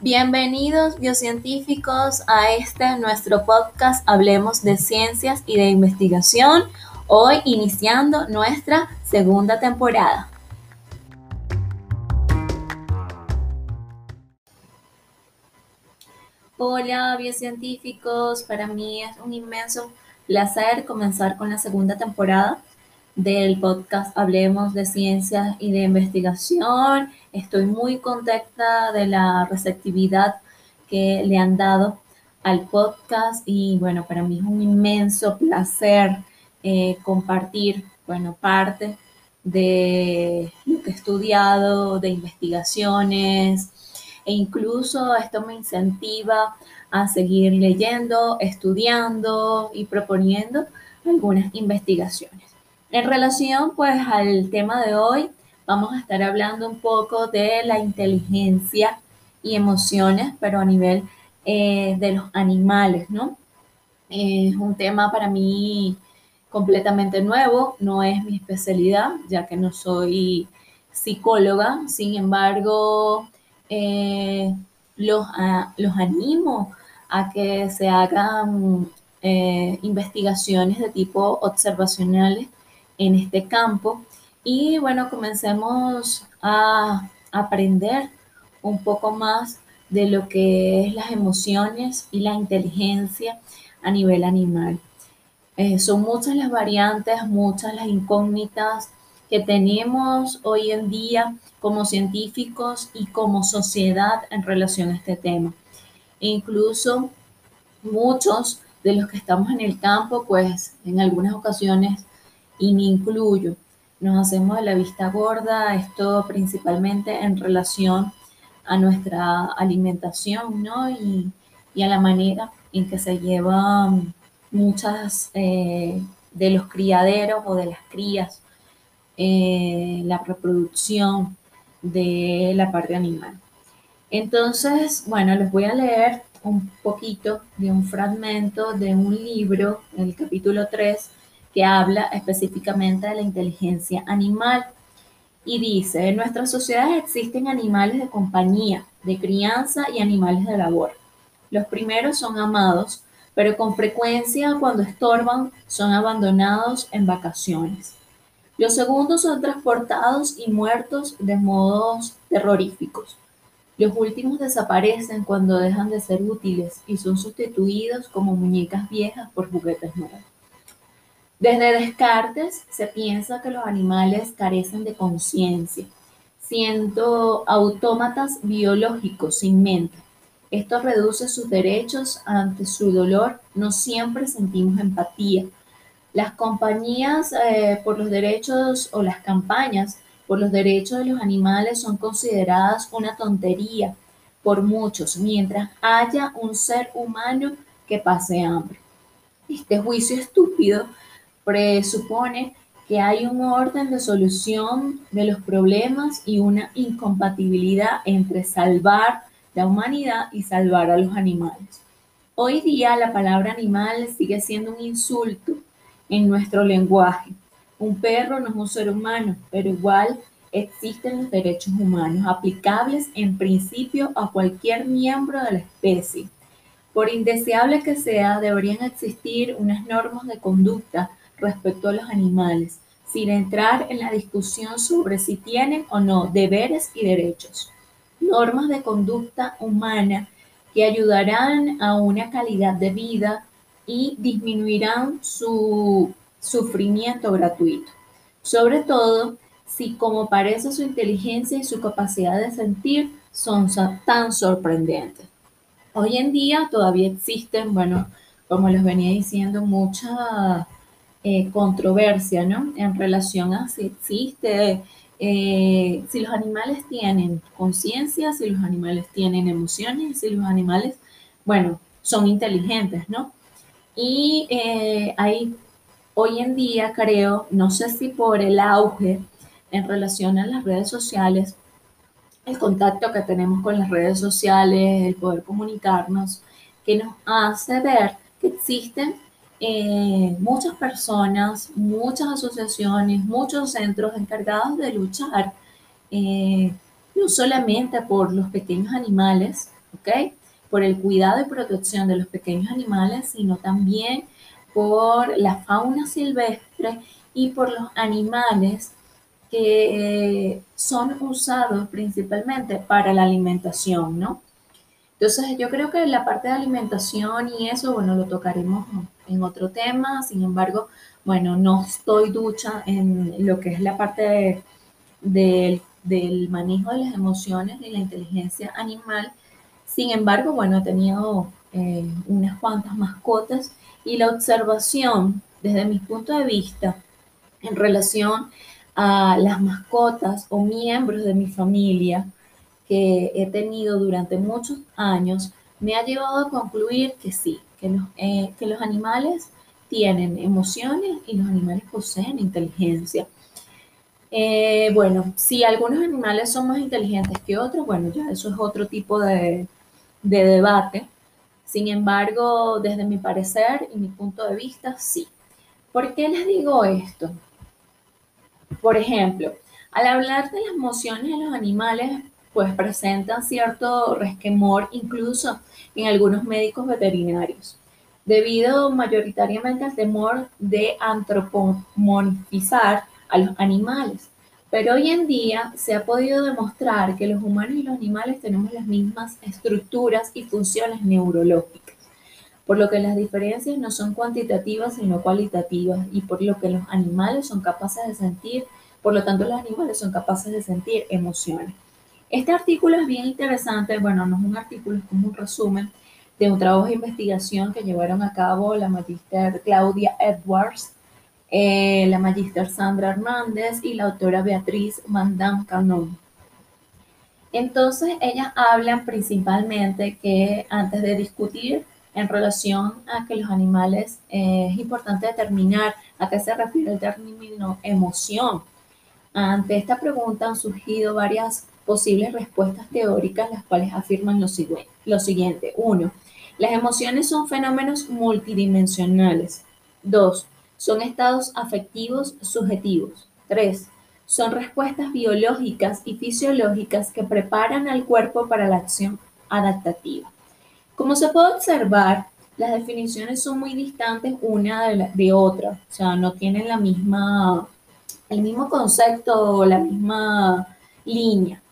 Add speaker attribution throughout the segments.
Speaker 1: Bienvenidos biocientíficos a este nuestro podcast Hablemos de Ciencias y de Investigación, hoy iniciando nuestra segunda temporada. Hola biocientíficos, para mí es un inmenso placer comenzar con la segunda temporada del podcast Hablemos de Ciencias y de Investigación. Estoy muy contenta de la receptividad que le han dado al podcast y bueno, para mí es un inmenso placer eh, compartir, bueno, parte de lo que he estudiado, de investigaciones e incluso esto me incentiva a seguir leyendo, estudiando y proponiendo algunas investigaciones. En relación pues al tema de hoy, vamos a estar hablando un poco de la inteligencia y emociones, pero a nivel eh, de los animales, ¿no? Es un tema para mí completamente nuevo, no es mi especialidad, ya que no soy psicóloga, sin embargo, eh, los, los animo a que se hagan eh, investigaciones de tipo observacionales en este campo. Y bueno, comencemos a aprender un poco más de lo que es las emociones y la inteligencia a nivel animal. Eh, son muchas las variantes, muchas las incógnitas que tenemos hoy en día como científicos y como sociedad en relación a este tema. E incluso muchos de los que estamos en el campo, pues en algunas ocasiones y me incluyo. Nos hacemos de la vista gorda, esto principalmente en relación a nuestra alimentación, ¿no? Y, a la manera en que se llevan muchas eh, de los criaderos o de las crías, eh, la reproducción de la parte animal. Entonces, bueno, les voy a leer un poquito de un fragmento de un libro, el capítulo 3, que habla específicamente de la inteligencia animal y dice, en nuestras sociedades existen animales de compañía, de crianza y animales de labor. Los primeros son amados, pero con frecuencia cuando estorban son abandonados en vacaciones. Los segundos son transportados y muertos de modos terroríficos. Los últimos desaparecen cuando dejan de ser útiles y son sustituidos como muñecas viejas por juguetes nuevos. Desde Descartes se piensa que los animales carecen de conciencia, siendo autómatas biológicos sin mente. Esto reduce sus derechos ante su dolor. No siempre sentimos empatía. Las compañías eh, por los derechos o las campañas por los derechos de los animales son consideradas una tontería por muchos, mientras haya un ser humano que pase hambre. Este juicio estúpido presupone que hay un orden de solución de los problemas y una incompatibilidad entre salvar la humanidad y salvar a los animales. Hoy día la palabra animal sigue siendo un insulto en nuestro lenguaje. Un perro no es un ser humano, pero igual existen los derechos humanos aplicables en principio a cualquier miembro de la especie. Por indeseable que sea, deberían existir unas normas de conducta respecto a los animales, sin entrar en la discusión sobre si tienen o no deberes y derechos. Normas de conducta humana que ayudarán a una calidad de vida y disminuirán su sufrimiento gratuito. Sobre todo si como parece su inteligencia y su capacidad de sentir son tan sorprendentes. Hoy en día todavía existen, bueno, como les venía diciendo, muchas eh, controversia, ¿no? En relación a si existe, eh, si los animales tienen conciencia, si los animales tienen emociones, si los animales, bueno, son inteligentes, ¿no? Y eh, hay, hoy en día creo, no sé si por el auge en relación a las redes sociales, el contacto que tenemos con las redes sociales, el poder comunicarnos, que nos hace ver que existen eh, muchas personas, muchas asociaciones, muchos centros encargados de luchar eh, no solamente por los pequeños animales, ¿ok? Por el cuidado y protección de los pequeños animales, sino también por la fauna silvestre y por los animales que eh, son usados principalmente para la alimentación, ¿no? Entonces yo creo que la parte de alimentación y eso, bueno, lo tocaremos en otro tema, sin embargo, bueno, no estoy ducha en lo que es la parte del manejo de las emociones y la inteligencia animal, sin embargo, bueno, he tenido eh, unas cuantas mascotas y la observación desde mi punto de vista en relación a las mascotas o miembros de mi familia que he tenido durante muchos años me ha llevado a concluir que sí, que los, eh, que los animales tienen emociones y los animales poseen inteligencia. Eh, bueno, si algunos animales son más inteligentes que otros, bueno, ya eso es otro tipo de, de debate. Sin embargo, desde mi parecer y mi punto de vista, sí. ¿Por qué les digo esto? Por ejemplo, al hablar de las emociones de los animales, pues presentan cierto resquemor incluso en algunos médicos veterinarios, debido mayoritariamente al temor de antropomorfizar a los animales. Pero hoy en día se ha podido demostrar que los humanos y los animales tenemos las mismas estructuras y funciones neurológicas, por lo que las diferencias no son cuantitativas sino cualitativas y por lo que los animales son capaces de sentir, por lo tanto los animales son capaces de sentir emociones. Este artículo es bien interesante, bueno, no es un artículo, es como un resumen de un trabajo de investigación que llevaron a cabo la magister Claudia Edwards eh, la magíster Sandra Hernández y la autora Beatriz Mandam Canon. Entonces, ellas hablan principalmente que antes de discutir en relación a que los animales, eh, es importante determinar a qué se refiere el término emoción. Ante esta pregunta han surgido varias posibles respuestas teóricas, las cuales afirman lo, lo siguiente. Uno, las emociones son fenómenos multidimensionales. Dos, son estados afectivos subjetivos. 3. Son respuestas biológicas y fisiológicas que preparan al cuerpo para la acción adaptativa. Como se puede observar, las definiciones son muy distantes una de, de otra, o sea, no tienen la misma, el mismo concepto o la misma línea.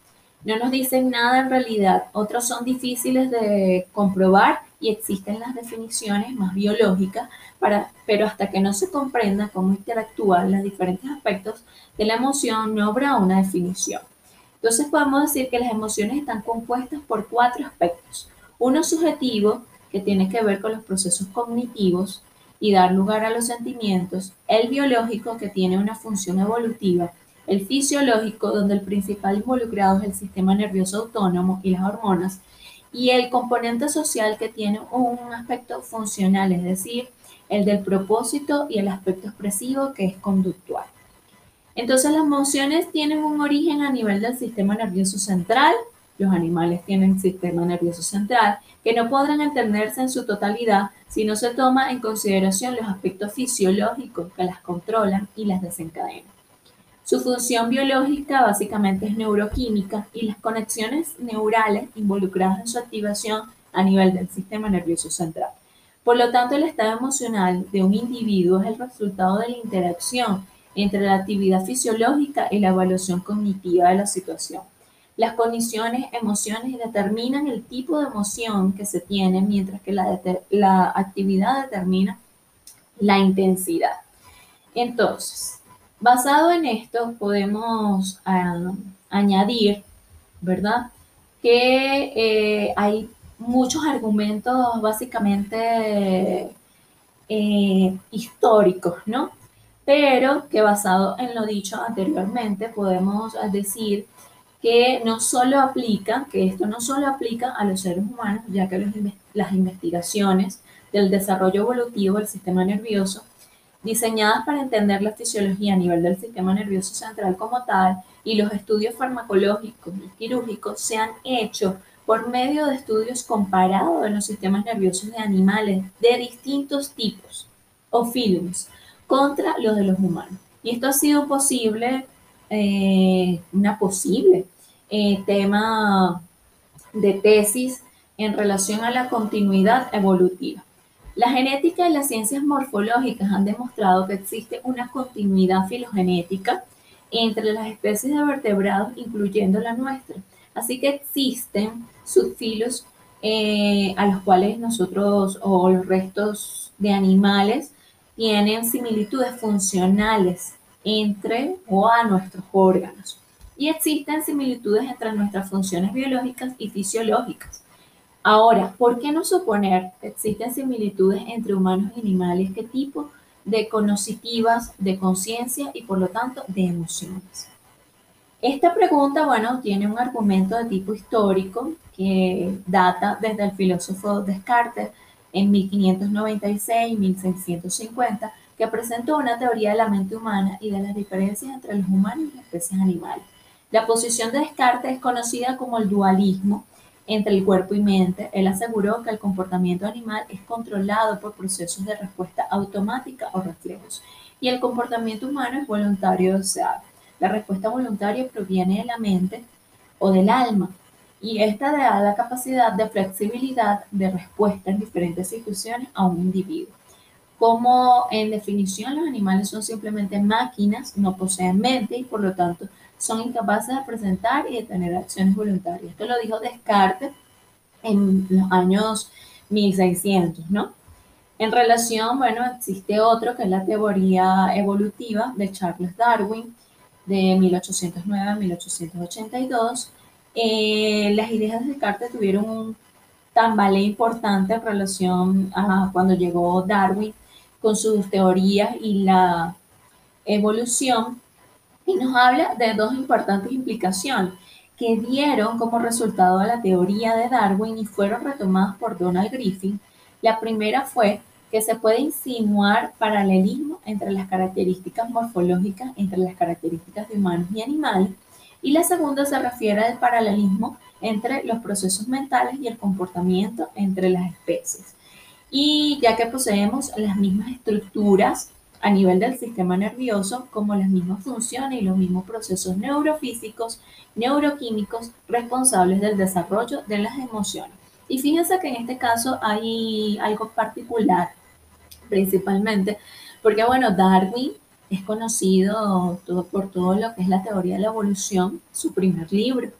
Speaker 1: No nos dicen nada en realidad. Otros son difíciles de comprobar y existen las definiciones más biológicas, pero hasta que no se comprenda cómo interactúan los diferentes aspectos de la emoción, no habrá una definición. Entonces podemos decir que las emociones están compuestas por cuatro aspectos. Uno subjetivo, que tiene que ver con los procesos cognitivos y dar lugar a los sentimientos. El biológico, que tiene una función evolutiva. El fisiológico, donde el principal involucrado es el sistema nervioso autónomo y las hormonas y el componente social que tiene un aspecto funcional, es decir, el del propósito y el aspecto expresivo que es conductual. Entonces las emociones tienen un origen a nivel del sistema nervioso central, los animales tienen sistema nervioso central, que no podrán entenderse en su totalidad si no se toma en consideración los aspectos fisiológicos que las controlan y las desencadenan. Su función biológica básicamente es neuroquímica y las conexiones neurales involucradas en su activación a nivel del sistema nervioso central. Por lo tanto, el estado emocional de un individuo es el resultado de la interacción entre la actividad fisiológica y la evaluación cognitiva de la situación. Las condiciones, emociones determinan el tipo de emoción que se tiene, mientras que la, la actividad determina la intensidad. Entonces, Basado en esto, podemos ah, añadir, ¿verdad? Que eh, hay muchos argumentos básicamente eh, históricos, ¿no? Pero que basado en lo dicho anteriormente, podemos decir que no solo aplica, que esto no solo aplica a los seres humanos, ya que las investigaciones del desarrollo evolutivo del sistema nervioso diseñadas para entender la fisiología a nivel del sistema nervioso central como tal, y los estudios farmacológicos y quirúrgicos se han hecho por medio de estudios comparados de los sistemas nerviosos de animales de distintos tipos o films contra los de los humanos. Y esto ha sido posible, eh, una posible eh, tema de tesis en relación a la continuidad evolutiva. La genética y las ciencias morfológicas han demostrado que existe una continuidad filogenética entre las especies de vertebrados, incluyendo la nuestra. Así que existen subfilos eh, a los cuales nosotros o los restos de animales tienen similitudes funcionales entre o a nuestros órganos. Y existen similitudes entre nuestras funciones biológicas y fisiológicas. Ahora, ¿por qué no suponer que existen similitudes entre humanos y animales? ¿Qué tipo de conocitivas, de conciencia y por lo tanto de emociones? Esta pregunta, bueno, tiene un argumento de tipo histórico que data desde el filósofo Descartes en 1596-1650, que presentó una teoría de la mente humana y de las diferencias entre los humanos y las especies animales. La posición de Descartes es conocida como el dualismo, entre el cuerpo y mente, él aseguró que el comportamiento animal es controlado por procesos de respuesta automática o reflejos y el comportamiento humano es voluntario o deseado. La respuesta voluntaria proviene de la mente o del alma y esta da la capacidad de flexibilidad de respuesta en diferentes situaciones a un individuo. Como en definición los animales son simplemente máquinas, no poseen mente y por lo tanto son incapaces de presentar y de tener acciones voluntarias. Esto lo dijo Descartes en los años 1600, ¿no? En relación, bueno, existe otro que es la teoría evolutiva de Charles Darwin de 1809 a 1882. Eh, las ideas de Descartes tuvieron un tambaleo importante en relación a cuando llegó Darwin con sus teorías y la evolución y nos habla de dos importantes implicaciones que dieron como resultado a la teoría de Darwin y fueron retomadas por Donald Griffin. La primera fue que se puede insinuar paralelismo entre las características morfológicas entre las características de humanos y animales. Y la segunda se refiere al paralelismo entre los procesos mentales y el comportamiento entre las especies. Y ya que poseemos las mismas estructuras a nivel del sistema nervioso como las mismas funciones y los mismos procesos neurofísicos, neuroquímicos responsables del desarrollo de las emociones. Y fíjense que en este caso hay algo particular, principalmente, porque bueno, Darwin es conocido todo, por todo lo que es la teoría de la evolución, su primer libro.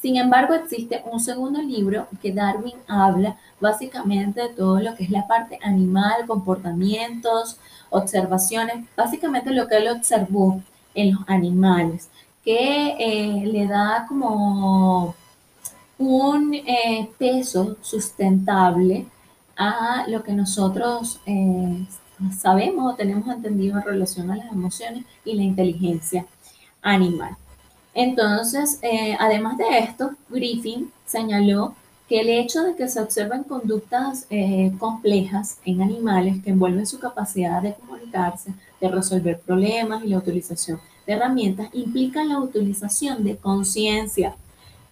Speaker 1: Sin embargo, existe un segundo libro que Darwin habla básicamente de todo lo que es la parte animal, comportamientos, observaciones, básicamente lo que él observó en los animales, que eh, le da como un eh, peso sustentable a lo que nosotros eh, sabemos o tenemos entendido en relación a las emociones y la inteligencia animal. Entonces, además de esto, Griffin señaló que el hecho de que se observen conductas eh, complejas en animales que envuelven su capacidad de comunicarse, de resolver problemas y la utilización de herramientas implica la utilización de conciencia.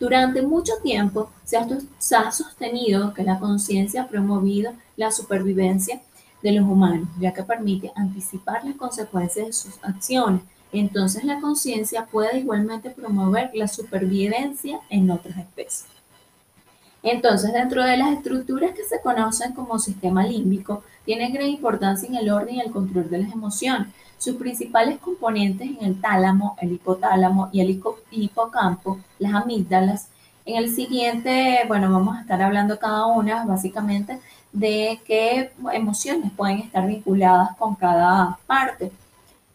Speaker 1: Durante mucho tiempo se ha, se ha sostenido que la conciencia ha promovido la supervivencia de los humanos, ya que permite anticipar las consecuencias de sus acciones entonces la conciencia puede igualmente promover la supervivencia en otras especies. Entonces, dentro de las estructuras que se conocen como sistema límbico, tienen gran importancia en el orden y el control de las emociones. Sus principales componentes en el tálamo, el hipotálamo y el hipocampo, las amígdalas. En el siguiente, bueno, vamos a estar hablando cada una básicamente de qué emociones pueden estar vinculadas con cada parte.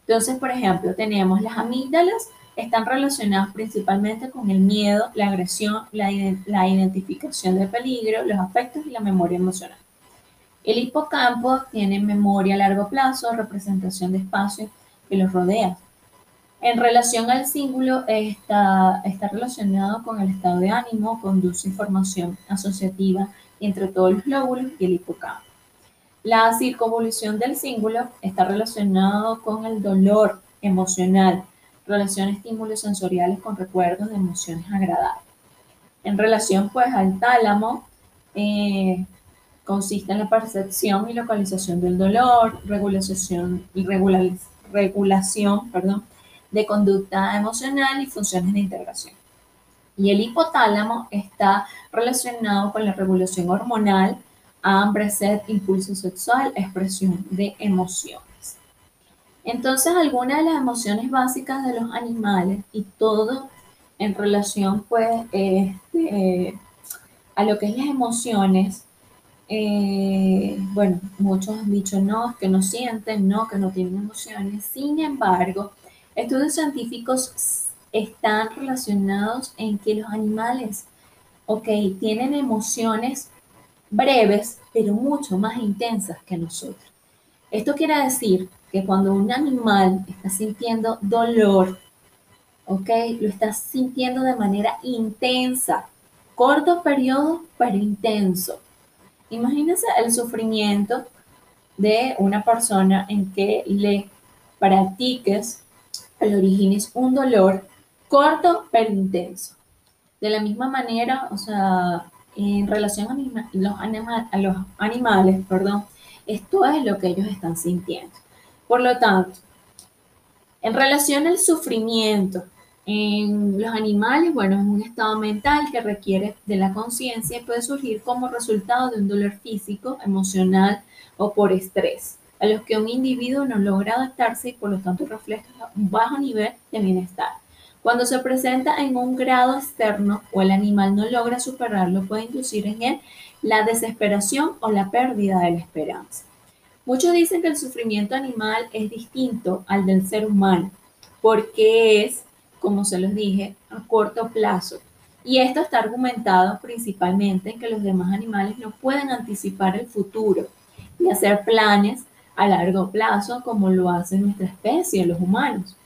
Speaker 1: Entonces, por ejemplo, tenemos las amígdalas, están relacionadas principalmente con el miedo, la agresión, la, identificación de peligro, los afectos y la memoria emocional. El hipocampo tiene memoria a largo plazo, representación de espacio que los rodea. En relación al símbolo, está, está relacionado con el estado de ánimo, conduce información asociativa entre todos los lóbulos y el hipocampo. La circunvolución del símbolo está relacionado con el dolor emocional, relación estímulos sensoriales con recuerdos de emociones agradables. En relación pues al tálamo, eh, consiste en la percepción y localización del dolor, regulación, de conducta emocional y funciones de integración. Y el hipotálamo está relacionado con la regulación hormonal, hambre, sed, impulso sexual, expresión de emociones. Entonces, algunas de las emociones básicas de los animales y todo en relación pues este, a lo que es las emociones, eh, bueno, muchos han dicho no, que no sienten, no, que no tienen emociones. Sin embargo, estudios científicos están relacionados en que los animales, ok, tienen emociones breves, pero mucho más intensas que nosotros. Esto quiere decir que cuando un animal está sintiendo dolor, ¿ok? Lo está sintiendo de manera intensa, corto periodo, pero intenso. Imagínense el sufrimiento de una persona en que le practiques, le origines un dolor corto pero intenso. De la misma manera, o sea, en relación a, los, a los animales, perdón, esto es lo que ellos están sintiendo. Por lo tanto, en relación al sufrimiento en los animales, bueno, es un estado mental que requiere de la conciencia y puede surgir como resultado de un dolor físico, emocional o por estrés, a los que un individuo no logra adaptarse y por lo tanto refleja un bajo nivel de bienestar. Cuando se presenta en un grado externo o el animal no logra superarlo, puede inducir en él la desesperación o la pérdida de la esperanza. Muchos dicen que el sufrimiento animal es distinto al del ser humano, porque es, como se los dije, a corto plazo. Y esto está argumentado principalmente en que los demás animales no pueden anticipar el futuro y hacer planes a largo plazo como lo hace nuestra especie, los humanos.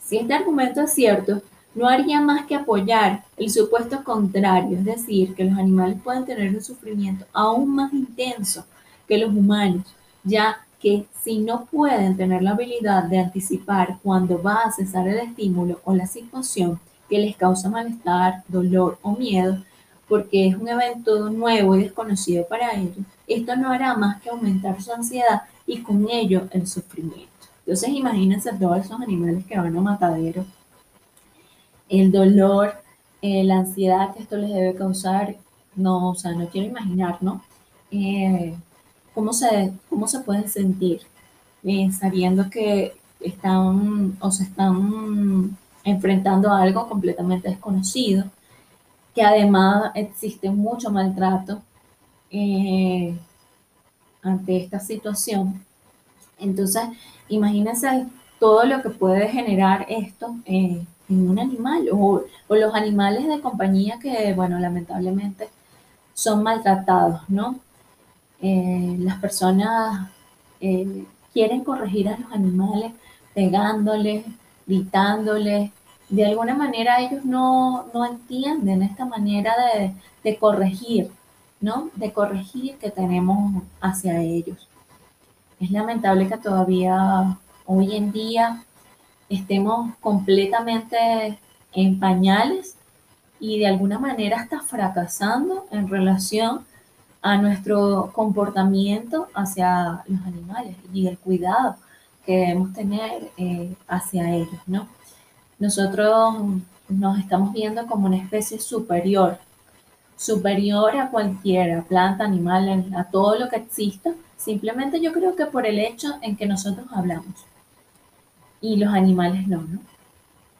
Speaker 1: Si este argumento es cierto, no haría más que apoyar el supuesto contrario, es decir, que los animales pueden tener un sufrimiento aún más intenso que los humanos, ya que si no pueden tener la habilidad de anticipar cuándo va a cesar el estímulo o la situación que les causa malestar, dolor o miedo, porque es un evento nuevo y desconocido para ellos, esto no hará más que aumentar su ansiedad y con ello el sufrimiento. Entonces imagínense todos esos animales que van a matadero el dolor, eh, la ansiedad que esto les debe causar, no, o sea, no quiero imaginar, ¿no? Eh, ¿cómo, se, ¿Cómo se pueden sentir eh, sabiendo que están o se están enfrentando a algo completamente desconocido, que además existe mucho maltrato ante esta situación? Entonces, imagínense todo lo que puede generar esto en un animal o, los animales de compañía que, bueno, lamentablemente son maltratados, ¿no? Eh, las personas eh, quieren corregir a los animales pegándoles, gritándoles. De alguna manera ellos no, entienden esta manera de, de corregir, ¿no? De corregir que tenemos hacia ellos. Es lamentable que todavía hoy en día estemos completamente en pañales y de alguna manera hasta fracasando en relación a nuestro comportamiento hacia los animales y el cuidado que debemos tener eh, hacia ellos, ¿no? Nosotros nos estamos viendo como una especie superior, superior a cualquiera, planta, animal, a todo lo que exista, simplemente yo creo que por el hecho en que nosotros hablamos y los animales no, ¿no?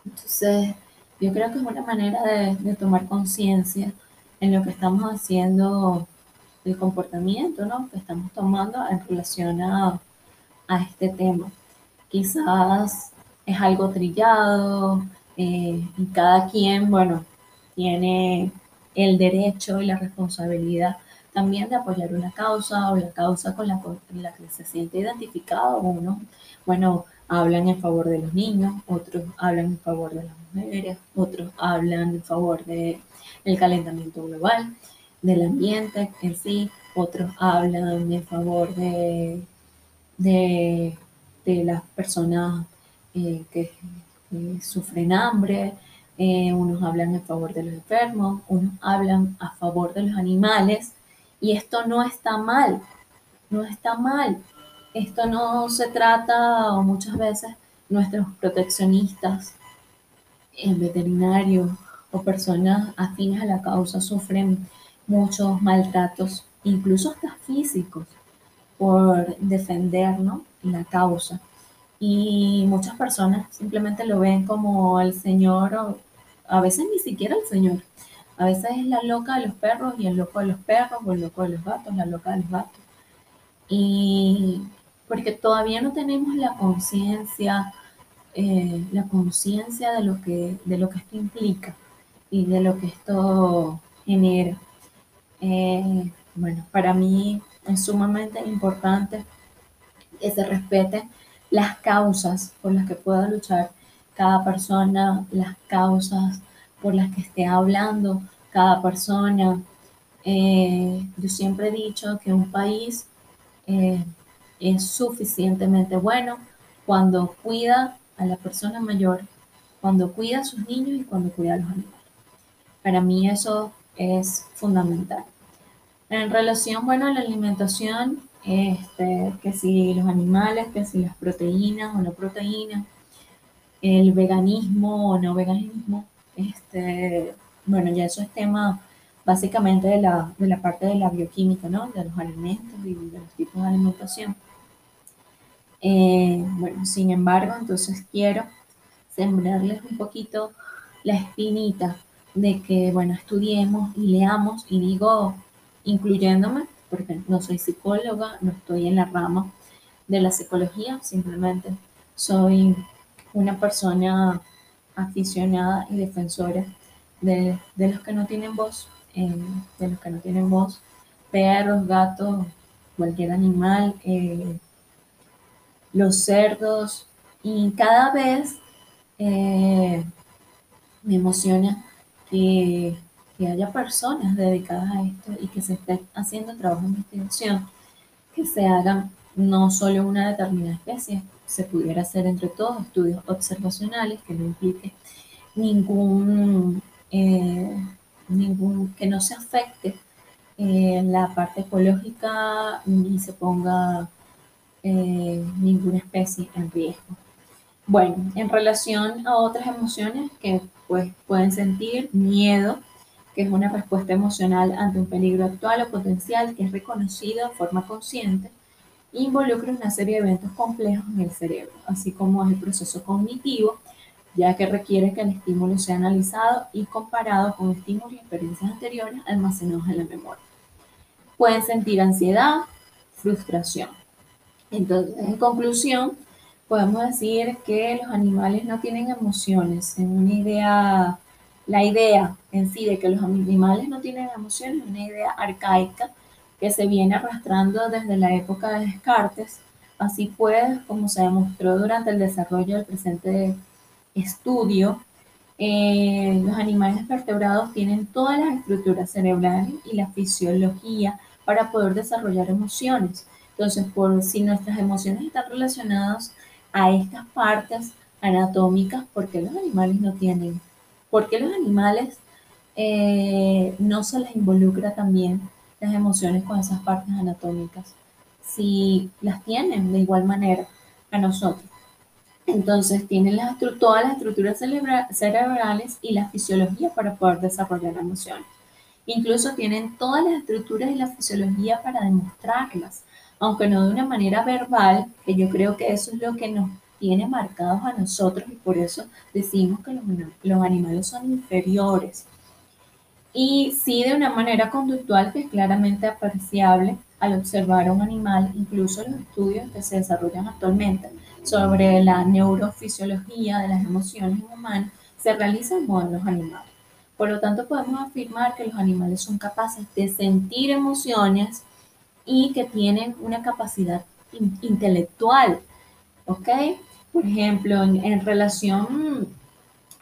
Speaker 1: Entonces, yo creo que es una manera de, tomar conciencia en lo que estamos haciendo, el comportamiento, ¿no? Que estamos tomando en relación a, este tema. Quizás es algo trillado eh, y cada quien, bueno, tiene el derecho y la responsabilidad también de apoyar una causa o la causa con la, que se siente identificado uno. Bueno, hablan en favor de los niños, otros hablan en favor de las mujeres, otros hablan en favor del calentamiento global, del ambiente en sí, otros hablan en favor de, de, las personas eh, que sufren hambre, eh, unos hablan en favor de los enfermos, unos hablan a favor de los animales, y esto no está mal, no está mal. Esto no se trata, o muchas veces nuestros proteccionistas, veterinarios o personas afines a la causa sufren muchos maltratos, incluso hasta físicos, por defender la causa. Y muchas personas simplemente lo ven como el Señor, o a veces ni siquiera el Señor. A veces es la loca de los perros y el loco de los perros, o el loco de los gatos, la loca de los gatos. Y porque todavía no tenemos la conciencia, eh, la conciencia de lo que de lo que esto implica y de lo que esto genera. Eh, bueno, para mí es sumamente importante que se respete las causas por las que pueda luchar cada persona, las causas por las que esté hablando cada persona. Eh, yo siempre he dicho que un país eh, es suficientemente bueno cuando cuida a la persona mayor, cuando cuida a sus niños y cuando cuida a los animales. Para mí eso es fundamental. En relación, bueno, a la alimentación, este, que si los animales, que si las proteínas o no proteínas, el veganismo o no veganismo, este, bueno, ya eso es tema básicamente de la, de la parte de la bioquímica, ¿no? De los alimentos y de los tipos de alimentación. Eh, bueno, sin embargo, entonces quiero sembrarles un poquito la espinita de que, bueno, estudiemos y leamos, y digo, incluyéndome, porque no soy psicóloga, no estoy en la rama de la psicología, simplemente soy una persona aficionada y defensora de, los que no tienen voz, eh, de los que no tienen voz, perros, gatos, cualquier animal, eh, los cerdos, y cada vez eh, me emociona que, que, haya personas dedicadas a esto y que se esté haciendo trabajo de investigación, que se hagan no solo una determinada especie, se pudiera hacer entre todos estudios observacionales que no implique ningún, eh, ningún que no se afecte eh, la parte ecológica ni se ponga eh, ninguna especie en riesgo. Bueno, en relación a otras emociones que pues, pueden sentir, miedo, que es una respuesta emocional ante un peligro actual o potencial que es reconocido de forma consciente involucra una serie de eventos complejos en el cerebro, así como es el proceso cognitivo, ya que requiere que el estímulo sea analizado y comparado con estímulos y experiencias anteriores almacenados en la memoria. Pueden sentir ansiedad, frustración. Entonces, en conclusión, podemos decir que los animales no tienen emociones. En una idea, la idea en sí de que los animales no tienen emociones es una idea arcaica que se viene arrastrando desde la época de Descartes. Así pues, como se demostró durante el desarrollo del presente estudio, eh, los animales vertebrados tienen todas las estructuras cerebrales y la fisiología para poder desarrollar emociones. Entonces, por si nuestras emociones están relacionadas a estas partes anatómicas, ¿por qué los animales no tienen? ¿Por qué los animales eh, no se les involucra también las emociones con esas partes anatómicas, si las tienen de igual manera a nosotros. Entonces tienen las, todas las estructuras cerebrales y la fisiología para poder desarrollar emociones. Incluso tienen todas las estructuras y la fisiología para demostrarlas, aunque no de una manera verbal, que yo creo que eso es lo que nos tiene marcados a nosotros y por eso decimos que los, los animales son inferiores y sí de una manera conductual que es claramente apreciable al observar a un animal, incluso los estudios que se desarrollan actualmente sobre la neurofisiología de las emociones humanas se realizan en modelos animales. Por lo tanto, podemos afirmar que los animales son capaces de sentir emociones y que tienen una capacidad intelectual, ¿ok? Por ejemplo, en relación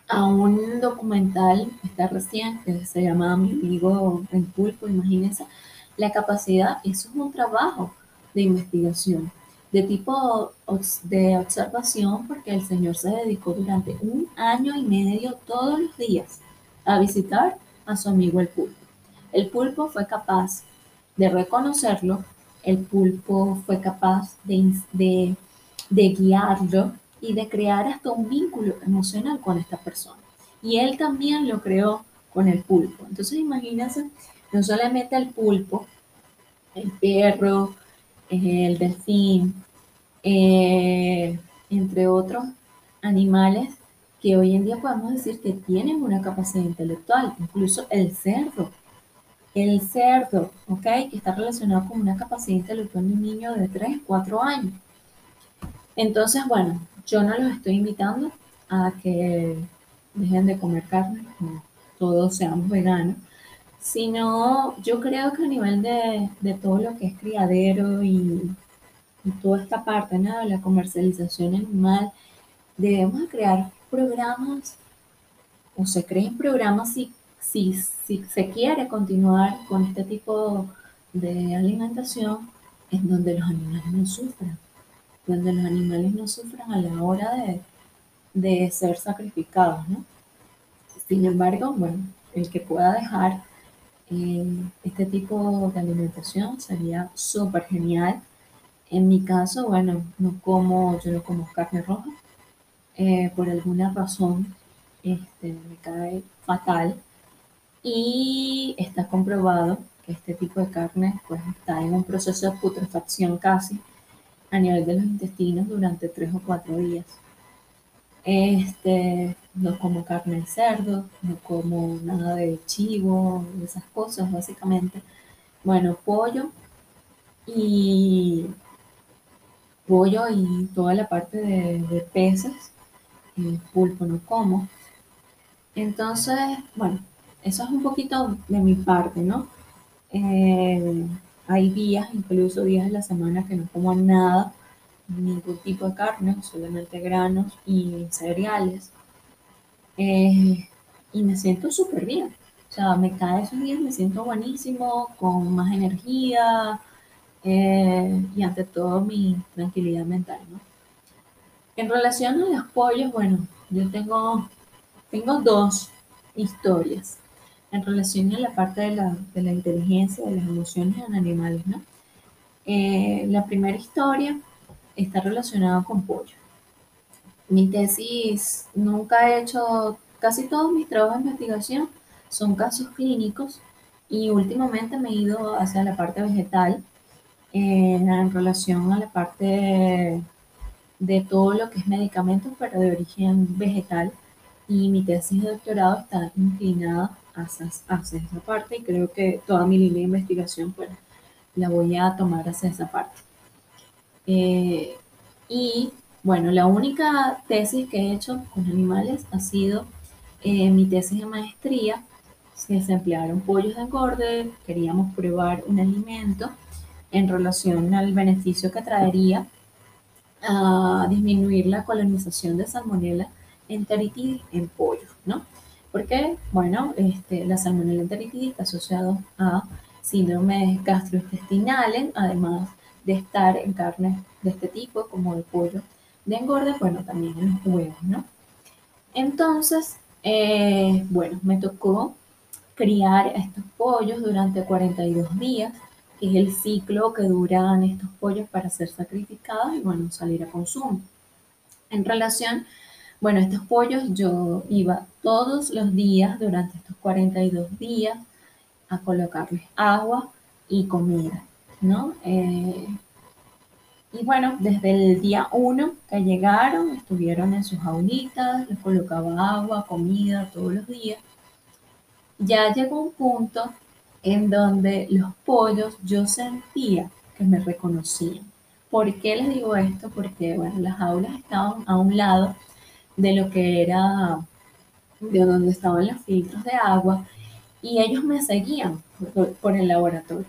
Speaker 1: a un documental, está recién, que se llama Mi amigo en pulpo, imagínense, la capacidad, eso es un trabajo de investigación, de tipo de observación, porque el señor se dedicó durante un año y medio todos los días a visitar a su amigo el pulpo. El pulpo fue capaz de reconocerlo, el pulpo fue capaz de, de guiarlo y de crear hasta un vínculo emocional con esta persona. Y él también lo creó con el pulpo. Entonces imagínense, no solamente el pulpo, el perro, el delfín, eh, entre otros animales que hoy en día podemos decir que tienen una capacidad intelectual, incluso el cerdo. El cerdo, ¿ok? Que está relacionado con una capacidad intelectual de un niño de 3, 4 años. Entonces, bueno, yo no los estoy invitando a que dejen de comer carne, todos seamos veganos, sino yo creo que a nivel de, de todo lo que es criadero y, toda esta parte la comercialización animal, debemos crear programas o se creen programas si, si, si se quiere continuar con este tipo de alimentación en donde los animales no sufran, donde los animales no sufran a la hora de, de ser sacrificados, ¿no? Sin embargo, bueno, el que pueda dejar eh, este tipo de alimentación sería súper genial. En mi caso, bueno, no como, yo no como carne roja, eh, por alguna razón este, me cae fatal y está comprobado que este tipo de carne pues está en un proceso de putrefacción casi a nivel de los intestinos durante tres o cuatro días. Este, no como carne de cerdo, no como nada de chivo, esas cosas básicamente. Bueno, pollo y pollo y toda la parte de, peces pulpo no como. Entonces, bueno, eso es un poquito de mi parte, ¿no? Eh, hay días, incluso días de la semana que no como nada, ningún tipo de carne, solamente granos y cereales. Eh, y me siento súper bien. O sea, me cae esos días, me siento buenísimo, con más energía eh, y ante todo mi tranquilidad mental. En relación a los pollos, bueno, yo tengo, tengo dos historias en relación a la parte de la, de la inteligencia, de las emociones en animales, ¿no? Eh, la primera historia está relacionada con pollo. Mi tesis nunca he hecho, casi todos mis trabajos de investigación son casos clínicos y últimamente me he ido hacia la parte vegetal eh, en relación a la parte de todo lo que es medicamentos, pero de origen vegetal. Y mi tesis de doctorado está inclinada hacia, hacia esa parte y creo que toda mi línea de investigación pues, la voy a tomar hacia esa parte. Eh, y bueno, la única tesis que he hecho con animales ha sido eh, mi tesis de maestría, se emplearon pollos de engorde, queríamos probar un alimento en relación al beneficio que traería a disminuir la colonización de salmonella enteritidis en pollo, ¿no? Porque, bueno, este, la salmonella enteritidis está asociada a síndromes gastrointestinales, además de estar en carnes de este tipo, como el pollo de engorde, bueno, también en los huevos, ¿no? Entonces, eh, bueno, me tocó criar estos pollos durante 42 días que es el ciclo que duran estos pollos para ser sacrificados y bueno, salir a consumo. En relación, bueno, estos pollos yo iba todos los días durante estos 42 días a colocarles agua y comida, ¿no? Eh, y bueno, desde el día 1 que llegaron, estuvieron en sus jaulitas, les colocaba agua, comida todos los días. Ya llegó un punto en donde los pollos yo sentía que me reconocían. ¿Por qué les digo esto? Porque, bueno, las aulas estaban a un lado de lo que era, de donde estaban los filtros de agua, y ellos me seguían por, el laboratorio.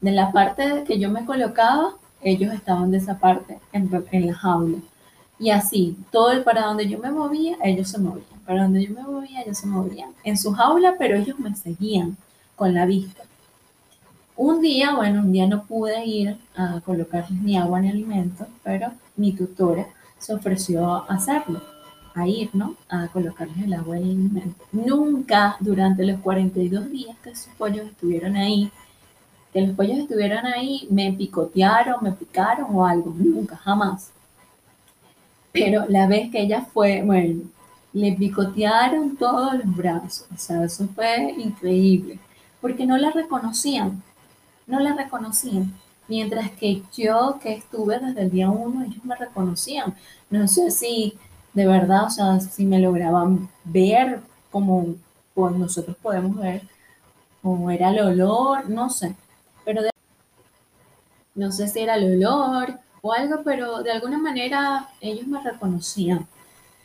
Speaker 1: De la parte que yo me colocaba, ellos estaban de esa parte, en, en la jaula. Y así, todo el para donde yo me movía, ellos se movían. Para donde yo me movía, ellos se movían. En su jaula, pero ellos me seguían con la vista. Un día, bueno, un día no pude ir a colocarles ni agua ni alimento, pero mi tutora se ofreció a hacerlo, a ir, ¿no? A colocarles el agua alimento. Nunca durante los 42 días que esos pollos estuvieron ahí, que los pollos estuvieran ahí, me picotearon, me picaron o algo, nunca, jamás. Pero la vez que ella fue, bueno, le picotearon todos los brazos. O sea, eso fue increíble, porque no la reconocían, no la reconocían. Mientras que yo, que estuve desde el día uno, ellos me reconocían. No sé si de verdad, o sea, si me lograban ver como pues, nosotros podemos ver, o era el olor, no sé. Pero no sé si era el olor o algo, pero de alguna manera ellos me reconocían.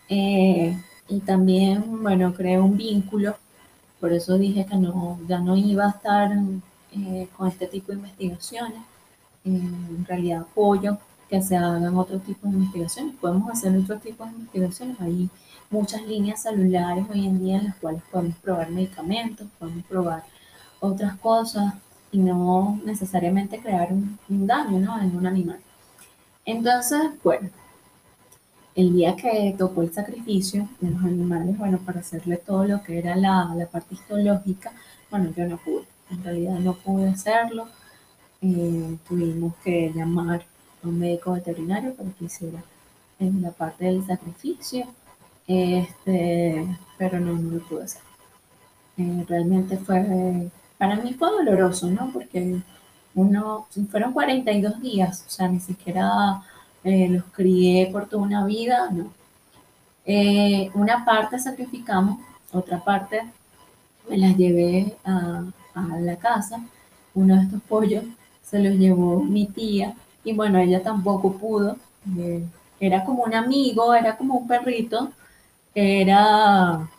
Speaker 1: Eh, y también, bueno, creé un vínculo, por eso dije que no, ya no iba a estar eh, con este tipo de investigaciones. en realidad apoyo que se hagan otro tipo de investigaciones. Podemos hacer otro tipo de investigaciones. Hay muchas líneas celulares hoy en día en las cuales podemos probar medicamentos, podemos probar otras cosas y no necesariamente crear un, un daño ¿no? en un animal. Entonces, bueno, el día que tocó el sacrificio de los animales, bueno, para hacerle todo lo que era la, la parte histológica, bueno, yo no pude, en realidad no pude hacerlo. Eh, tuvimos que llamar a un médico veterinario para que hiciera en la parte del sacrificio, este, pero no, no lo pude hacer. Eh, realmente fue, para mí fue doloroso, ¿no? Porque uno, fueron 42 días, o sea, ni siquiera eh, los crié por toda una vida, no. Eh, una parte sacrificamos, otra parte me las llevé a, a, la casa. Uno de estos pollos se los llevó mi tía y bueno, ella tampoco pudo. Eh, era como un amigo, era como un perrito, era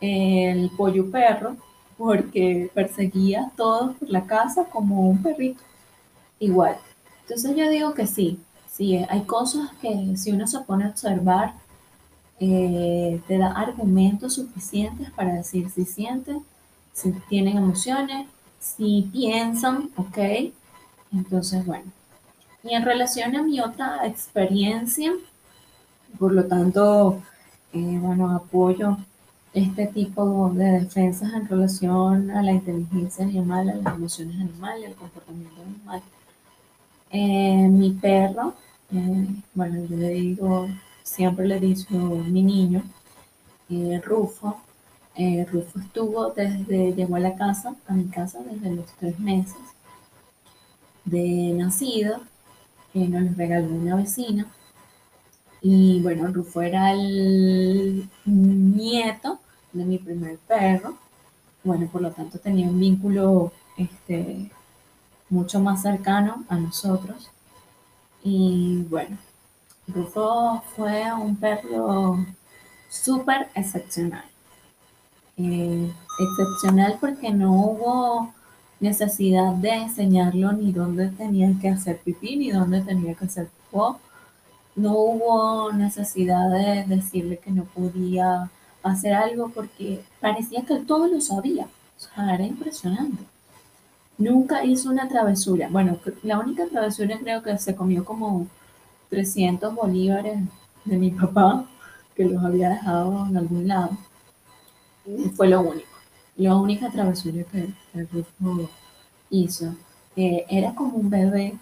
Speaker 1: el pollo perro, porque perseguía a todos por la casa como un perrito. Igual. Entonces yo digo que sí, Sí, hay cosas que si uno se pone a observar, eh, te da argumentos suficientes para decir si sienten, si tienen emociones, si piensan, ok. Entonces, bueno. Y en relación a mi otra experiencia, por lo tanto, eh, bueno, apoyo este tipo de defensas en relación a la inteligencia animal, a las emociones animales, al comportamiento animal. Eh, mi perro eh, bueno, yo le digo, siempre le digo mi niño, Rufo. Rufo estuvo desde, llegó a la casa, a mi casa desde los tres meses de nacido, nos lo regaló una vecina. Y bueno, Rufo era el nieto de mi primer perro. Bueno, por lo tanto tenía un vínculo este, mucho más cercano a nosotros. Y bueno, Rufo fue un perro súper excepcional. Eh, excepcional porque no hubo necesidad de enseñarlo ni dónde tenía que hacer pipí ni dónde tenía que hacer popó. No hubo necesidad de decirle que no podía hacer algo porque parecía que todo lo sabía. O sea, era impresionante. Nunca hizo una travesura. Bueno, la única travesura creo que se comió como 300 bolívares de mi papá, que los había dejado en algún lado. fue lo único. La única travesura que el Rufo hizo. Era como un bebé,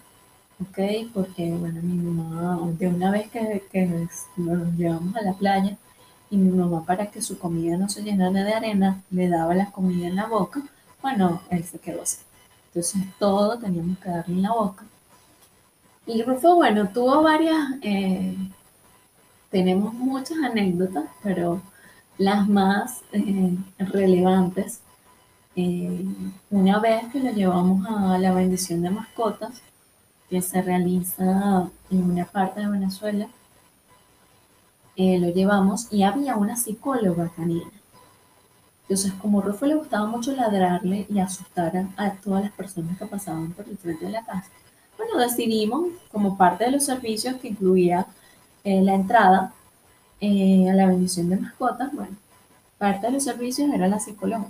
Speaker 1: ¿ok? Porque, bueno, mi mamá, de una vez que, que nos llevamos a la playa, y mi mamá para que su comida no se llenara de arena, le daba la comida en la boca, bueno, él se quedó así. Entonces todo teníamos que darle en la boca. Y Rufo, bueno, tuvo varias, eh, tenemos muchas anécdotas, pero las más eh, relevantes, eh, una vez que lo llevamos a la bendición de mascotas, que se realiza en una parte de Venezuela, lo llevamos y había una psicóloga canina. Entonces, como Rufo le gustaba mucho ladrarle y asustar a, todas las personas que pasaban por el frente de la casa, bueno, decidimos, como parte de los servicios que incluía eh, la entrada eh, a la bendición de mascotas, bueno, parte de los servicios era la psicóloga.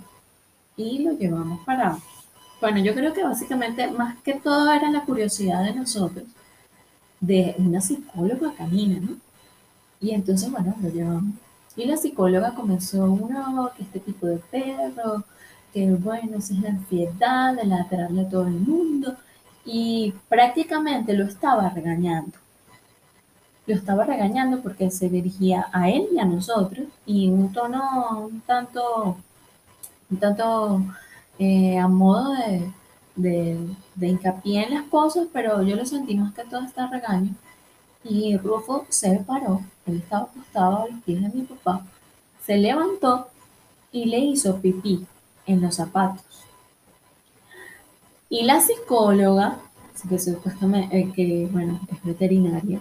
Speaker 1: Y lo llevamos para, bueno, yo creo que básicamente más que todo era la curiosidad de nosotros de una psicóloga canina, ¿no? Y entonces, bueno, lo llevamos y la psicóloga comenzó, uno, que este tipo de perro, que bueno, esa es la ansiedad de ladrarle a todo el mundo, y prácticamente lo estaba regañando. Lo estaba regañando porque se dirigía a él y a nosotros y en un tono un tanto, tanto eh, a modo de, de, de hincapié en las cosas, pero yo lo sentí más que todo este regaño. Y Rufo se paró, él estaba acostado a los pies de mi papá, se levantó y le hizo pipí en los zapatos. Y la psicóloga, que supuestamente, eh, que bueno, es veterinaria,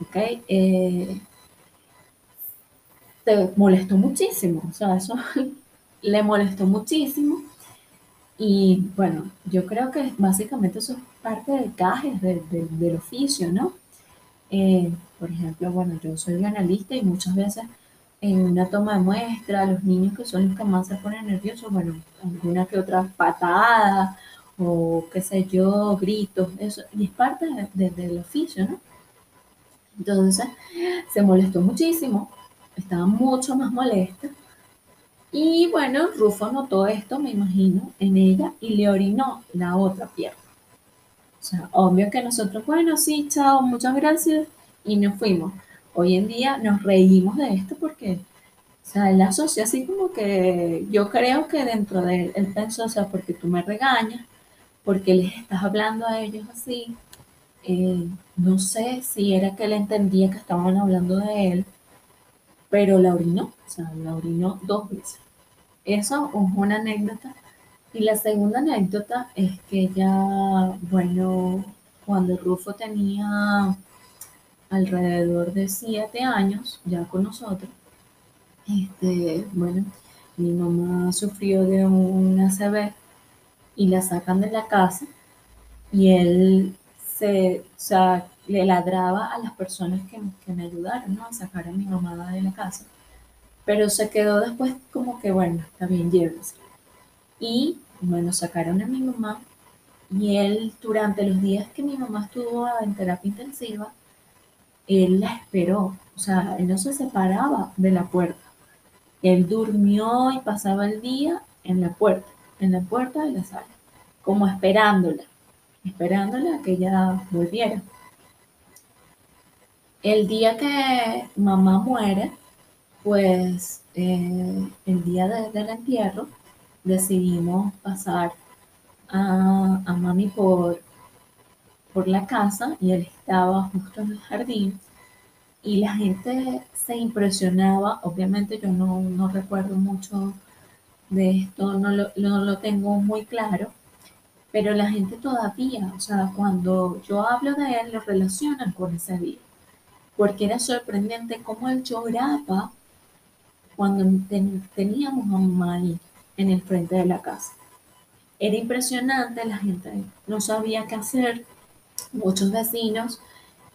Speaker 1: ¿ok? Eh, se molestó muchísimo, o sea, eso le molestó muchísimo. Y bueno, yo creo que básicamente eso es parte del caje de, de, del oficio, ¿no? Eh, por ejemplo, bueno, yo soy analista y muchas veces en una toma de muestra, los niños que son los que más se ponen nerviosos, bueno, alguna que otra patada o qué sé yo, gritos, eso, y es parte de, del oficio, ¿no? Entonces se molestó muchísimo, estaba mucho más molesta. Y bueno, Rufo notó esto, me imagino, en ella y le orinó la otra pierna. O sea, obvio que nosotros, bueno, sí, chao, muchas gracias, y nos fuimos. Hoy en día nos reímos de esto porque, o sea, él asocia así como que yo creo que dentro de él, o sea, porque tú me regañas, porque les estás hablando a ellos así, eh, no sé si era que él entendía que estaban hablando de él, pero la orinó, o sea, la orinó dos veces. Eso es una anécdota. Y la segunda anécdota es que ya, bueno, cuando Rufo tenía alrededor de siete años, ya con nosotros, este, bueno, mi mamá sufrió de un ACV y la sacan de la casa y él se, o sea, le ladraba a las personas que, que me ayudaron a sacar a mi mamá de la casa. Pero se quedó después como que, bueno, está bien, llévese. Y bueno, sacaron a mi mamá y él durante los días que mi mamá estuvo en terapia intensiva, él la esperó, o sea, él no se separaba de la puerta. Él durmió y pasaba el día en la puerta, en la puerta de la sala, como esperándola, esperándola a que ella volviera. El día que mamá muere, pues eh, el día de, del entierro, decidimos pasar a, a mami por, por la casa y él estaba justo en el jardín y la gente se impresionaba, obviamente yo no, no recuerdo mucho de esto, no lo, no lo, tengo muy claro, pero la gente todavía, o sea, cuando yo hablo de él, lo relacionan con ese día, porque era sorprendente cómo él lloraba cuando ten, teníamos a mamá ahí en el frente de la casa. Era impresionante, la gente no sabía qué hacer, muchos vecinos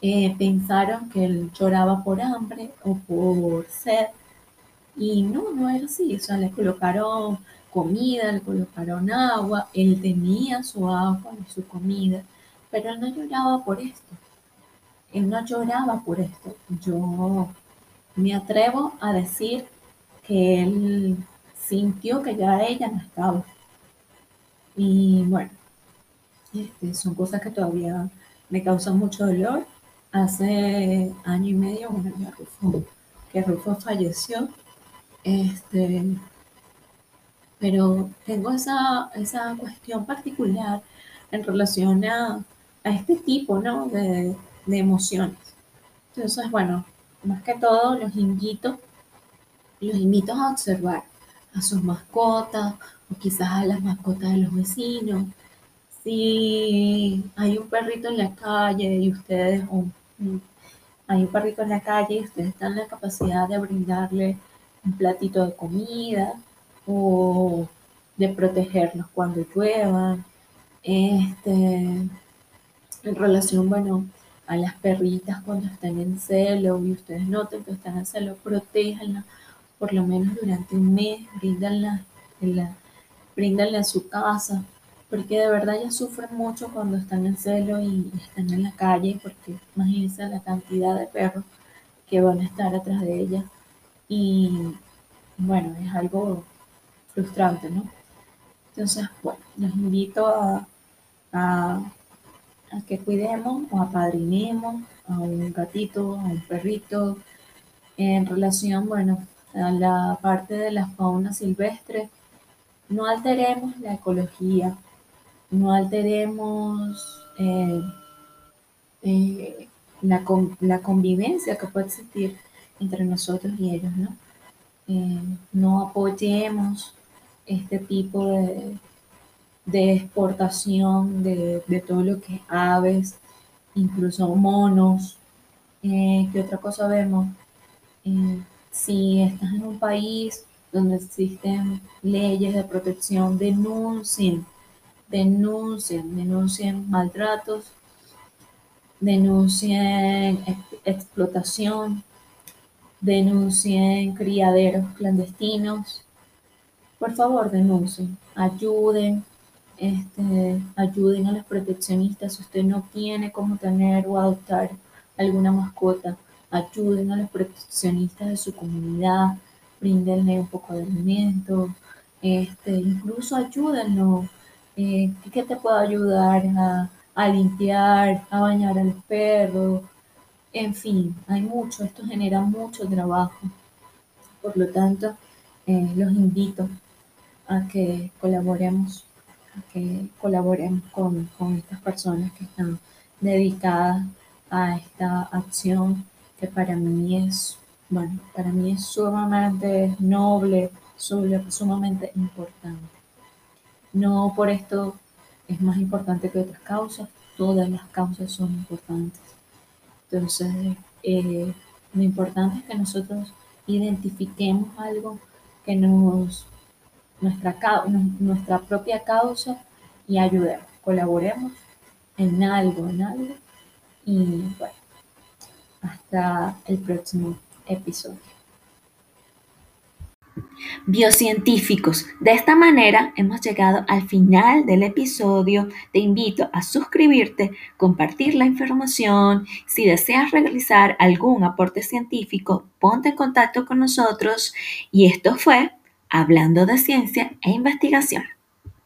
Speaker 1: eh, pensaron que él lloraba por hambre o por sed. Y no, no era así, o sea, le colocaron comida, le colocaron agua, él tenía su agua y su comida, pero él no lloraba por esto, él no lloraba por esto. Yo me atrevo a decir que él sintió que ya ella no estaba. Y bueno, este, son cosas que todavía me causan mucho dolor. Hace año y medio, bueno, ya Rufo, que Rufo falleció, este, pero tengo esa, esa cuestión particular en relación a, a este tipo ¿no? de, de emociones. Entonces, bueno, más que todo los invito, los invito a observar a sus mascotas o quizás a las mascotas de los vecinos. Si hay un perrito en la calle y ustedes, un, hay un perrito en la calle y ustedes están en la capacidad de brindarle un platito de comida o de protegerlos cuando lluevan. Este, en relación, bueno, a las perritas cuando están en celo y ustedes noten que están en celo, protéjanlas por lo menos durante un mes, bríndanla, la, su casa, porque de verdad ellas sufren mucho cuando están en celo y están en la calle, porque imagínense la cantidad de perros que van a estar atrás de ellas. Y bueno, es algo frustrante, ¿no? Entonces, bueno, los invito a, a, que cuidemos o apadrinemos a un gatito, a un perrito, en relación, bueno, a la parte de la fauna silvestre. No alteremos la ecología, no alteremos eh, eh, la, la, convivencia que puede existir entre nosotros y ellos, ¿no? Eh, no apoyemos este tipo de, de exportación de, de, todo lo que es aves, incluso monos. Eh, ¿Qué otra cosa vemos? Eh, si estás en un país donde existen leyes de protección, denuncien, denuncien, denuncien maltratos, denuncien explotación, denuncien criaderos clandestinos. Por favor, denuncien, ayuden, este, ayuden a los proteccionistas. Si usted no tiene cómo tener o adoptar alguna mascota, ayuden a los proteccionistas de su comunidad, bríndenle un poco de alimento, este, incluso ayúdenlo. Eh, ¿Qué te puedo ayudar a, a limpiar, a bañar a los perros? En fin, hay mucho, esto genera mucho trabajo. Por lo tanto, eh, los invito a que colaboremos, a que colaboremos con, con estas personas que están dedicadas a esta acción que para mí es, bueno, para mí es sumamente noble, sumamente importante. No por esto es más importante que otras causas, todas las causas son importantes. Entonces, eh, lo importante es que nosotros identifiquemos algo que nos, nuestra, propia causa y ayudemos, colaboremos en algo, en algo. Y bueno, hasta el próximo episodio.
Speaker 2: Biocientíficos, de esta manera hemos llegado al final del episodio. Te invito a suscribirte, compartir la información. Si deseas realizar algún aporte científico, ponte en contacto con nosotros. Y esto fue Hablando de Ciencia e Investigación.